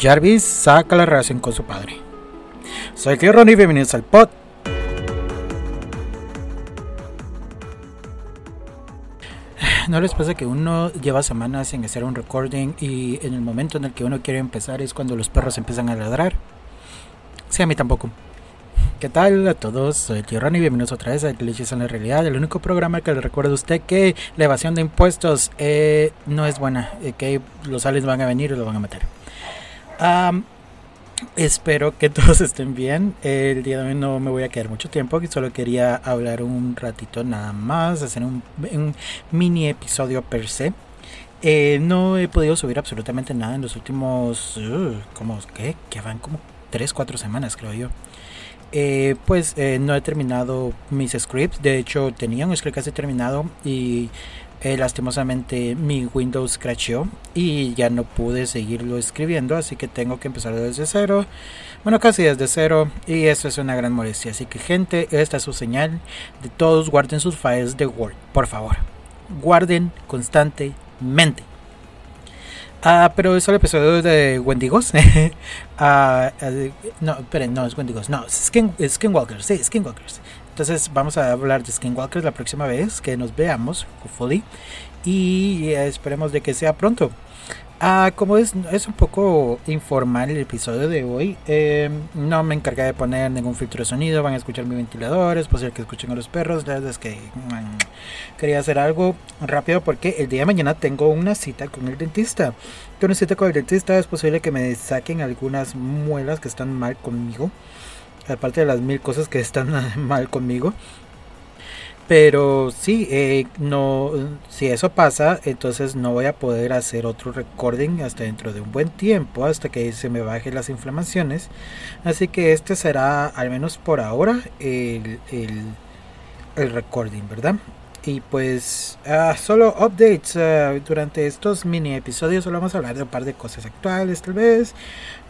Jarvis saca la relación con su padre. Soy Tío Ronnie, bienvenidos al pod. ¿No les pasa que uno lleva semanas sin hacer un recording y en el momento en el que uno quiere empezar es cuando los perros empiezan a ladrar? Sí, a mí tampoco. ¿Qué tal a todos? Soy Ronnie, bienvenidos otra vez a Glitches en la Realidad, el único programa que le recuerda a usted que la evasión de impuestos eh, no es buena, eh, que los aliens van a venir y lo van a matar. Espero que todos estén bien. El día de hoy no me voy a quedar mucho tiempo, solo quería hablar un ratito nada más, hacer un, mini episodio per se. Eh, no he podido subir absolutamente nada en los últimos, uh, como, ¿qué? Que van como 3, 4 semanas creo yo. Eh, pues eh, no he terminado mis scripts. De hecho, tenía un script casi terminado y eh, lastimosamente mi Windows crashó y ya no pude seguirlo escribiendo. Así que tengo que empezar desde cero. Bueno, casi desde cero. Y eso es una gran molestia. Así que, gente, esta es su señal de todos guarden sus files de Word. Por favor, guarden constantemente. Ah, pero es el episodio de Wendigos. ah, no, esperen, no es Wendigos, no, Skin, Skinwalkers, sí, Skinwalkers. Entonces vamos a hablar de Skinwalkers la próxima vez que nos veamos, hopefully. Y esperemos de que sea pronto. Ah, como es, es un poco informal el episodio de hoy, em, no me encargué de poner ningún filtro de sonido, van a escuchar mis ventiladores, posible que escuchen a los perros, la verdad es que mm, quería hacer algo rápido porque el día de mañana tengo una cita con el dentista. Tengo una cita con el dentista, es posible que me saquen algunas muelas que están mal conmigo, aparte de las mil cosas que están mal conmigo. Pero sí, eh, no, si eso pasa, entonces no voy a poder hacer otro recording hasta dentro de un buen tiempo, hasta que se me bajen las inflamaciones. Así que este será, al menos por ahora, el, el, el recording, ¿verdad? Y pues uh, solo updates uh, durante estos mini episodios. Solo vamos a hablar de un par de cosas actuales, tal vez.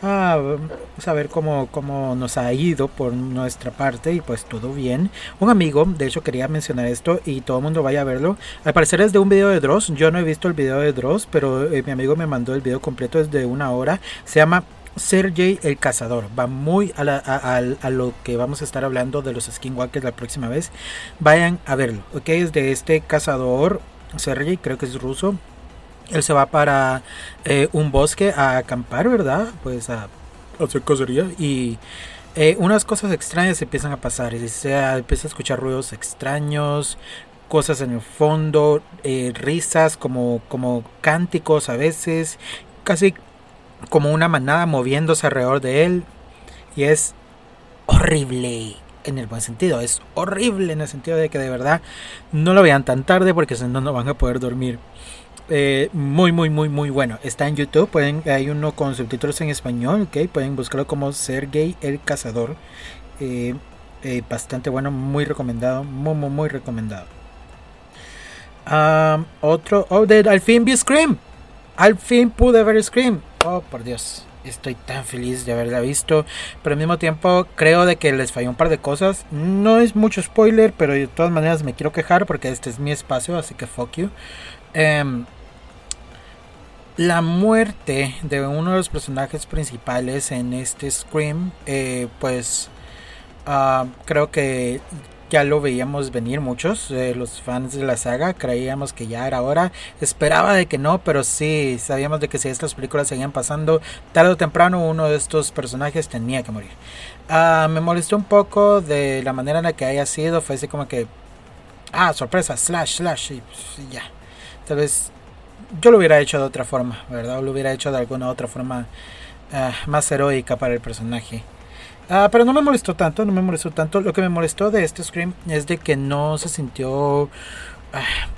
Uh, saber cómo, cómo nos ha ido por nuestra parte y pues todo bien. Un amigo, de hecho quería mencionar esto y todo el mundo vaya a verlo. Al parecer es de un video de Dross. Yo no he visto el video de Dross, pero eh, mi amigo me mandó el video completo, es de una hora. Se llama Sergey el Cazador. Va muy a, lo que vamos a estar hablando de los Skinwalkers la próxima vez. Vayan a verlo. Ok, es de este cazador, Sergey, creo que es ruso. Él se va para eh, un bosque a acampar, ¿verdad? Pues a hacer cosería. Y eh, unas cosas extrañas empiezan a pasar. Se empieza a escuchar ruidos extraños, cosas en el fondo, eh, risas como, como cánticos a veces. Casi como una manada moviéndose alrededor de él. Y es horrible en el buen sentido. Es horrible en el sentido de que de verdad no lo vean tan tarde porque si no no van a poder dormir. Eh, muy muy muy muy bueno. Está en YouTube. Pueden, hay uno con subtítulos en español. Okay, pueden buscarlo como Sergey el Cazador. Eh, eh, bastante bueno, muy recomendado. Muy muy muy recomendado. Um, otro. Oh, de, al fin Scream. Al fin pude ver Scream. Oh, por Dios. Estoy tan feliz de haberla visto. Pero al mismo tiempo creo de que les falló un par de cosas. No es mucho spoiler, pero de todas maneras me quiero quejar porque este es mi espacio, así que fuck you. Em, la muerte de uno de los personajes principales en este Scream, eh, pues ah, creo que ya lo veíamos venir muchos, eh, los fans de la saga, creíamos que ya era hora, esperaba de que no, pero sí, sabíamos de que si estas películas seguían pasando, tarde o temprano uno de estos personajes tenía que morir. Ah, me molestó un poco de la manera en la que haya sido, fue así como que, ah, sorpresa, slash, slash, y, pues, ya. Tal vez yo lo hubiera hecho de otra forma, ¿verdad? O lo hubiera hecho de alguna otra forma ah, más heroica para el personaje. Ah, pero no me molestó tanto, no me molestó tanto. Lo que me molestó de este Scream es de que no se sintió... Ah,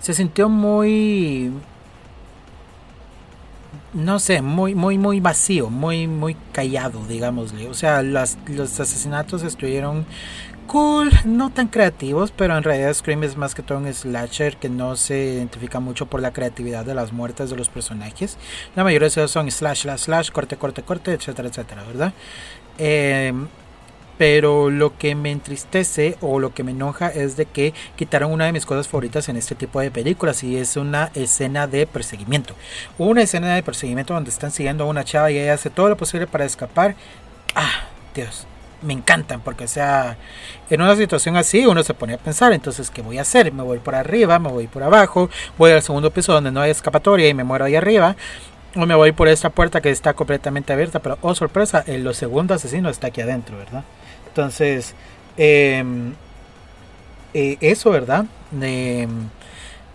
se sintió muy... No sé, muy, muy, muy vacío, muy, muy callado, digámosle. O sea, los asesinatos estuvieron cool, no tan creativos, pero en realidad Scream es más que todo un slasher que no se identifica mucho por la creatividad de las muertes de los personajes. La mayoría de ellos son slash, slash, slash, corte, corte, corte, etcétera, etcétera, ¿verdad? Eh, pero lo que me entristece o lo que me enoja es de que quitaron una de mis cosas favoritas en este tipo de películas y es una escena de perseguimiento. Una escena de perseguimiento donde están siguiendo a una chava y ella hace todo lo posible para escapar. Ah, Dios, me encantan porque o sea en una situación así uno se pone a pensar entonces qué voy a hacer me voy por arriba me voy por abajo voy al segundo piso donde no hay escapatoria y me muero ahí arriba o me voy por esta puerta que está completamente abierta pero oh sorpresa el segundo asesino está aquí adentro verdad entonces eh, eso verdad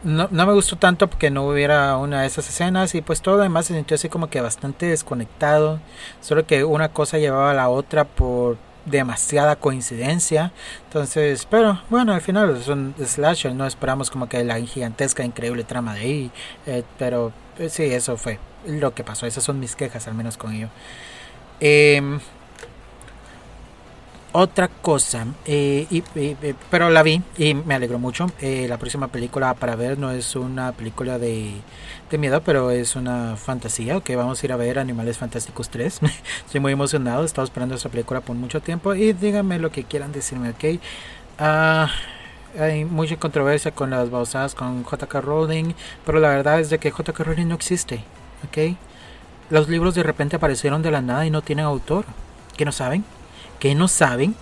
no, no, me gustó tanto porque no hubiera una de esas escenas y pues todo además se sintió así como que bastante desconectado solo que una cosa llevaba a la otra por demasiada coincidencia. Entonces, pero bueno, al final es un slasher, no esperamos como que la gigantesca, increíble trama de ahí. Eh, pero eh, sí, eso fue lo que pasó. Esas son mis quejas, al menos con ello. Eh, otra cosa, eh, y, pero la vi y me alegró mucho. Eh, la próxima película para ver no es una película de, de, miedo, pero es una fantasía. Ok, vamos a ir a ver Animales Fantásticos 3. Estoy muy emocionado, he estado esperando esta película por mucho tiempo. Y díganme lo que quieran decirme, ok. Uh, hay mucha controversia con las basadas con JK Rowling, pero la verdad es de que JK Rowling no existe, ok. Los libros de repente aparecieron de la nada y no tienen autor. ¿Qué no saben? Que no saben.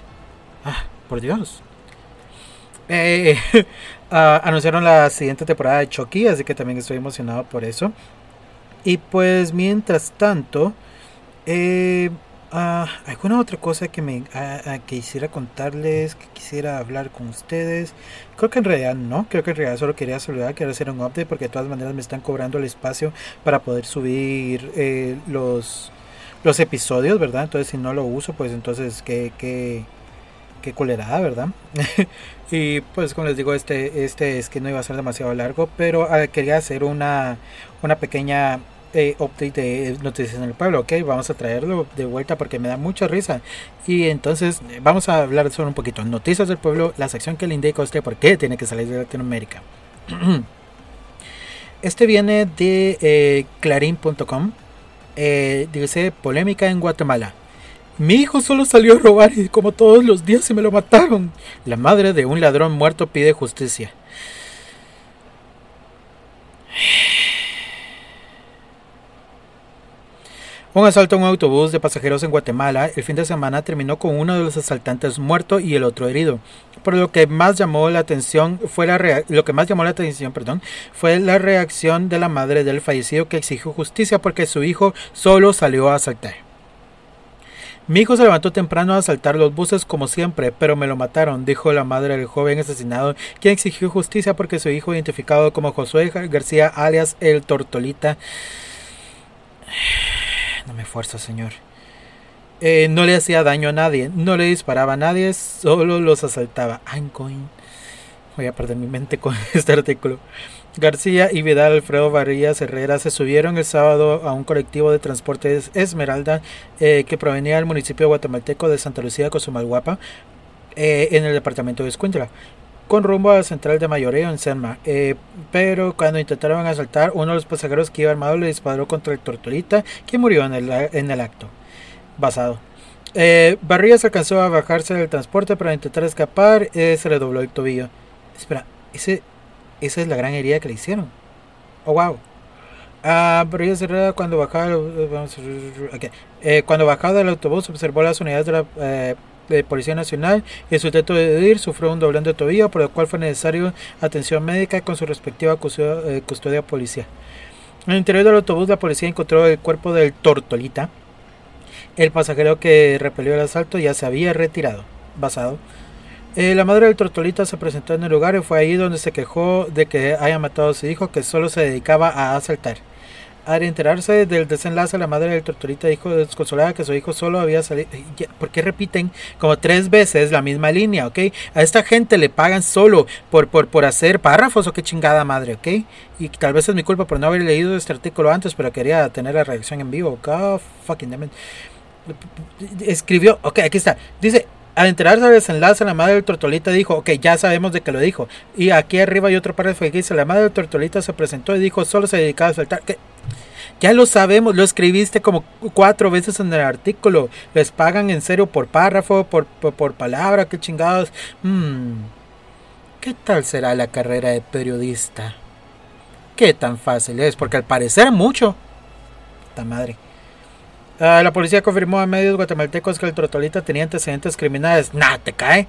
Ah, por Dios. Eh, ah, anunciaron la siguiente temporada de Chucky, así que también estoy emocionado por eso. Y pues mientras tanto, eh, ah, ¿alguna otra cosa que me ah, quisiera contarles, que quisiera hablar con ustedes? Creo que en realidad no, creo que en realidad solo quería saludar, quiero hacer un update porque de todas maneras me están cobrando el espacio para poder subir eh, los los episodios, ¿verdad? Entonces si no lo uso, pues entonces qué, qué, qué colerada, ¿verdad? y pues como les digo, este, este es que no iba a ser demasiado largo, pero ah, quería hacer una, una pequeña eh, update de noticias en el pueblo, ok, vamos a traerlo de vuelta porque me da mucha risa. Y entonces vamos a hablar solo un poquito. Noticias del pueblo, la sección que le indica a usted por qué tiene que salir de Latinoamérica. Este viene de eh, clarín.com eh, dice polémica en Guatemala. Mi hijo solo salió a robar y como todos los días se me lo mataron. La madre de un ladrón muerto pide justicia. Un asalto a un autobús de pasajeros en Guatemala el fin de semana terminó con uno de los asaltantes muerto y el otro herido. Por lo que más llamó la atención fue la lo que más llamó la atención, perdón, fue la reacción de la madre del fallecido que exigió justicia porque su hijo solo salió a asaltar. Mi hijo se levantó temprano a asaltar los buses como siempre, pero me lo mataron, dijo la madre del joven asesinado, quien exigió justicia porque su hijo, identificado como Josué García alias el Tortolita, no me esfuerzo, señor. Eh, no le hacía daño a nadie, no le disparaba a nadie, solo los asaltaba. I'm Voy a perder mi mente con este artículo. García y Vidal Alfredo Barrías Herrera se subieron el sábado a un colectivo de transportes Esmeralda eh, que provenía del municipio guatemalteco de Santa Lucía, Cosumalguapa, eh, en el departamento de Escuintla con rumbo a la central de mayoreo en Selma. Eh, pero cuando intentaron asaltar, uno de los pasajeros que iba armado le disparó contra el torturita, que murió en el, en el acto. Basado. Eh, Barrías alcanzó a bajarse del transporte para intentar escapar, eh, se le dobló el tobillo. Espera, ese, esa es la gran herida que le hicieron. Oh, wow. Ah, Barrías cuando bajaba, eh, cuando bajaba del autobús observó las unidades de la de Policía Nacional y su intento de huir sufrió un doblón de tobillo, por lo cual fue necesario atención médica con su respectiva eh, custodia, policial. En el interior del autobús, la policía encontró el cuerpo del Tortolita. El pasajero que repelió el asalto ya se había retirado. Basado. Eh, la madre del Tortolita se presentó en el lugar y fue ahí donde se quejó de que haya matado a su hijo que solo se dedicaba a asaltar. Al enterarse del desenlace, la madre del torturita dijo desconsolada que su hijo solo había salido. ¿Por qué repiten como tres veces la misma línea, ok? A esta gente le pagan solo por, por, por hacer párrafos o qué chingada madre, ok? Y tal vez es mi culpa por no haber leído este artículo antes, pero quería tener la reacción en vivo. God fucking Escribió, ok, aquí está. Dice, al enterarse del desenlace, la madre del tortolita dijo, ok, ya sabemos de que lo dijo. Y aquí arriba hay otro párrafo que dice, la madre del tortolita se presentó y dijo, solo se dedicaba a saltar. Ya lo sabemos, lo escribiste como cuatro veces en el artículo. Les pagan en serio por párrafo, por, por, palabra, qué chingados. Hmm, ¿Qué tal será la carrera de periodista? ¿Qué tan fácil es? Porque al parecer mucho. Esta madre. Ah, la policía confirmó a medios guatemaltecos que el trotolita tenía antecedentes criminales. Nah, te cae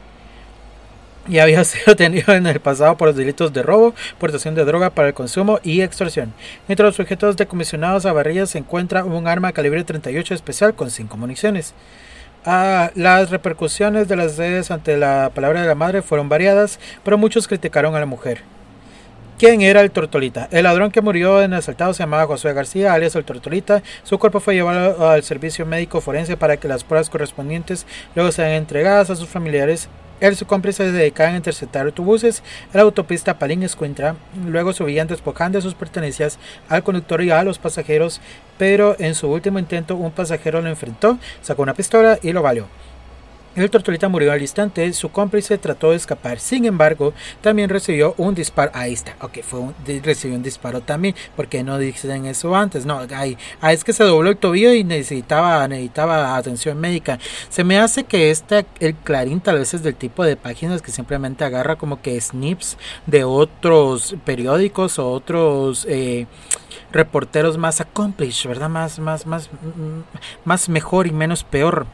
y había sido detenido en el pasado por los delitos de robo, portación de droga para el consumo y extorsión. Entre los sujetos decomisionados a Barrillas se encuentra un arma calibre 38 especial con 5 municiones. Ah, las repercusiones de las redes ante la palabra de la madre fueron variadas, pero muchos criticaron a la mujer. ¿Quién era el Tortolita? El ladrón que murió en el asaltado se llamaba Josué García, alias el Tortolita. Su cuerpo fue llevado al servicio médico forense para que las pruebas correspondientes luego sean entregadas a sus familiares él y su cómplice se dedicaban a interceptar autobuses en la autopista Palín-Escuintra. Luego subían despojando sus pertenencias al conductor y a los pasajeros, pero en su último intento un pasajero lo enfrentó, sacó una pistola y lo valió. El tortolita murió al instante, su cómplice trató de escapar, sin embargo, también recibió un disparo. Ahí está, ok, fue un, recibió un disparo también, porque no dicen eso antes, no, ahí, ah, es que se dobló el tobillo y necesitaba, necesitaba atención médica. Se me hace que este, el Clarín tal vez es del tipo de páginas que simplemente agarra como que snips de otros periódicos o otros eh, reporteros más accomplished, ¿verdad? Más, más, más, mm, más mejor y menos peor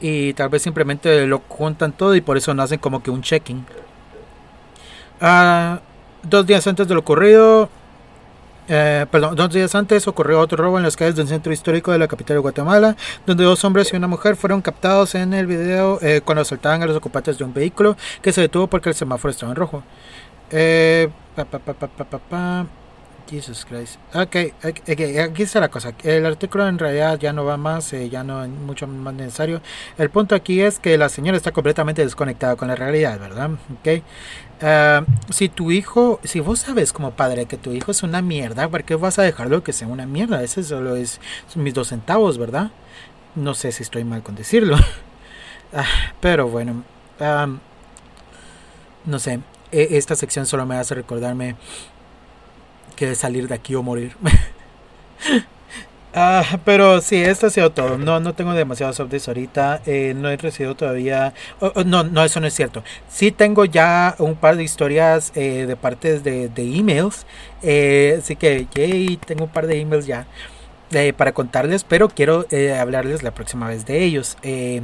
y tal vez simplemente lo juntan todo y por eso no hacen como que un checking. Ah, dos días antes de lo ocurrido, eh, perdón, dos días antes ocurrió otro robo en las calles del centro histórico de la capital de Guatemala, donde dos hombres y una mujer fueron captados en el video eh, cuando asaltaban a los ocupantes de un vehículo que se detuvo porque el semáforo estaba en rojo. Eh, Jesus Christ. Ok, aquí está la cosa. El artículo en realidad ya no va más, eh, ya no es mucho más necesario. El punto aquí es que la señora está completamente desconectada con la realidad, ¿verdad? Ok. Ah, si tu hijo, si vos sabes como padre que tu hijo es una mierda, ¿por qué vas a dejarlo que sea una mierda? Ese solo es mis dos centavos, ¿verdad? No sé si estoy mal con decirlo. Ah, pero bueno, no sé. E, esta sección solo me hace recordarme que salir de aquí o morir. Ah, pero sí, esto ha sido todo. No, no tengo demasiados updates ahorita. Eh, no he recibido todavía. no, no, eso no es cierto. Sí tengo ya un par de historias eh, de partes de, de emails. Eh, así que, yay, tengo un par de emails ya. Eh, para contarles, pero quiero eh, hablarles la próxima vez de ellos. Eh,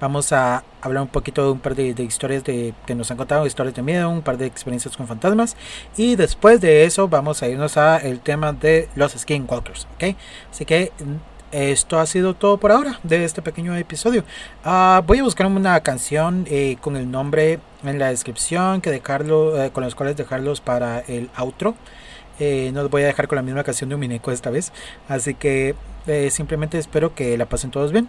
vamos a hablar un poquito de un par de, historias de, que nos han contado, historias de miedo, un par de experiencias con fantasmas. Y después de eso vamos a irnos a el tema de los skinwalkers. ¿ok? Así que mm, esto ha sido todo por ahora de este pequeño episodio. Ah, voy a buscar una canción con el nombre en la descripción que dejarlo, con los cuales dejarlos para el outro. Eh, no los voy a dejar con la misma canción de un mineco esta vez. Así que eh, simplemente espero que la pasen todos bien.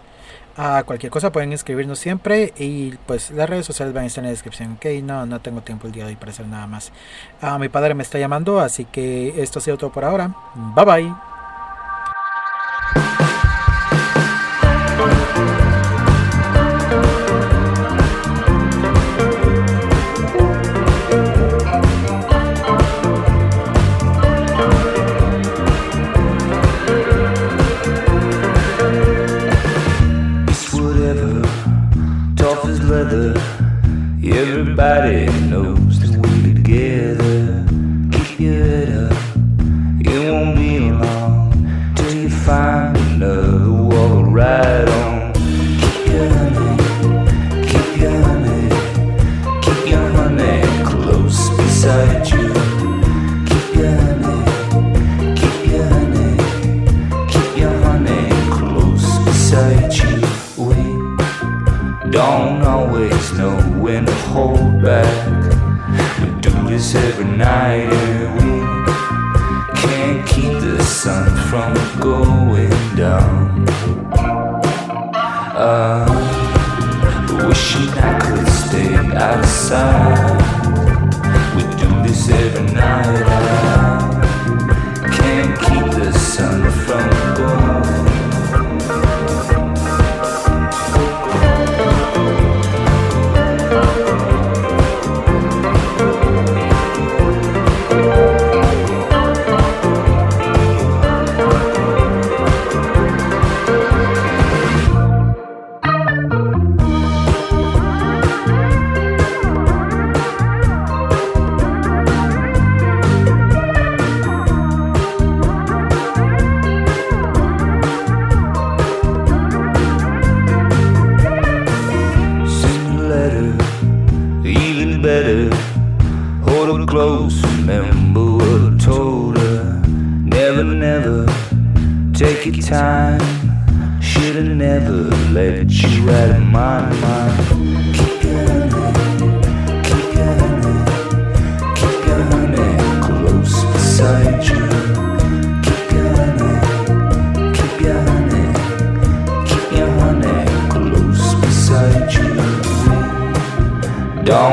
A cualquier cosa pueden escribirnos siempre y pues las redes sociales van a estar en la descripción. Ok, no, no tengo tiempo el día de hoy para hacer nada más. a mi padre me está llamando, así que esto ha sido todo por ahora. Bye bye. better. Sun from going down. Uh, wishing I could stay outside. We do this every night.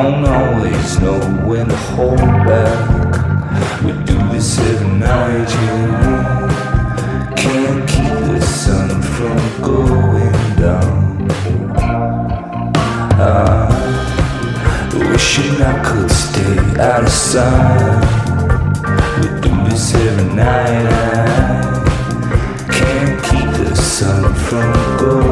don't always know when to hold back. We do this every night, yeah. Can't keep the sun from going down. I wishing I could stay out of sight. We do this every night. I can't keep the sun from going.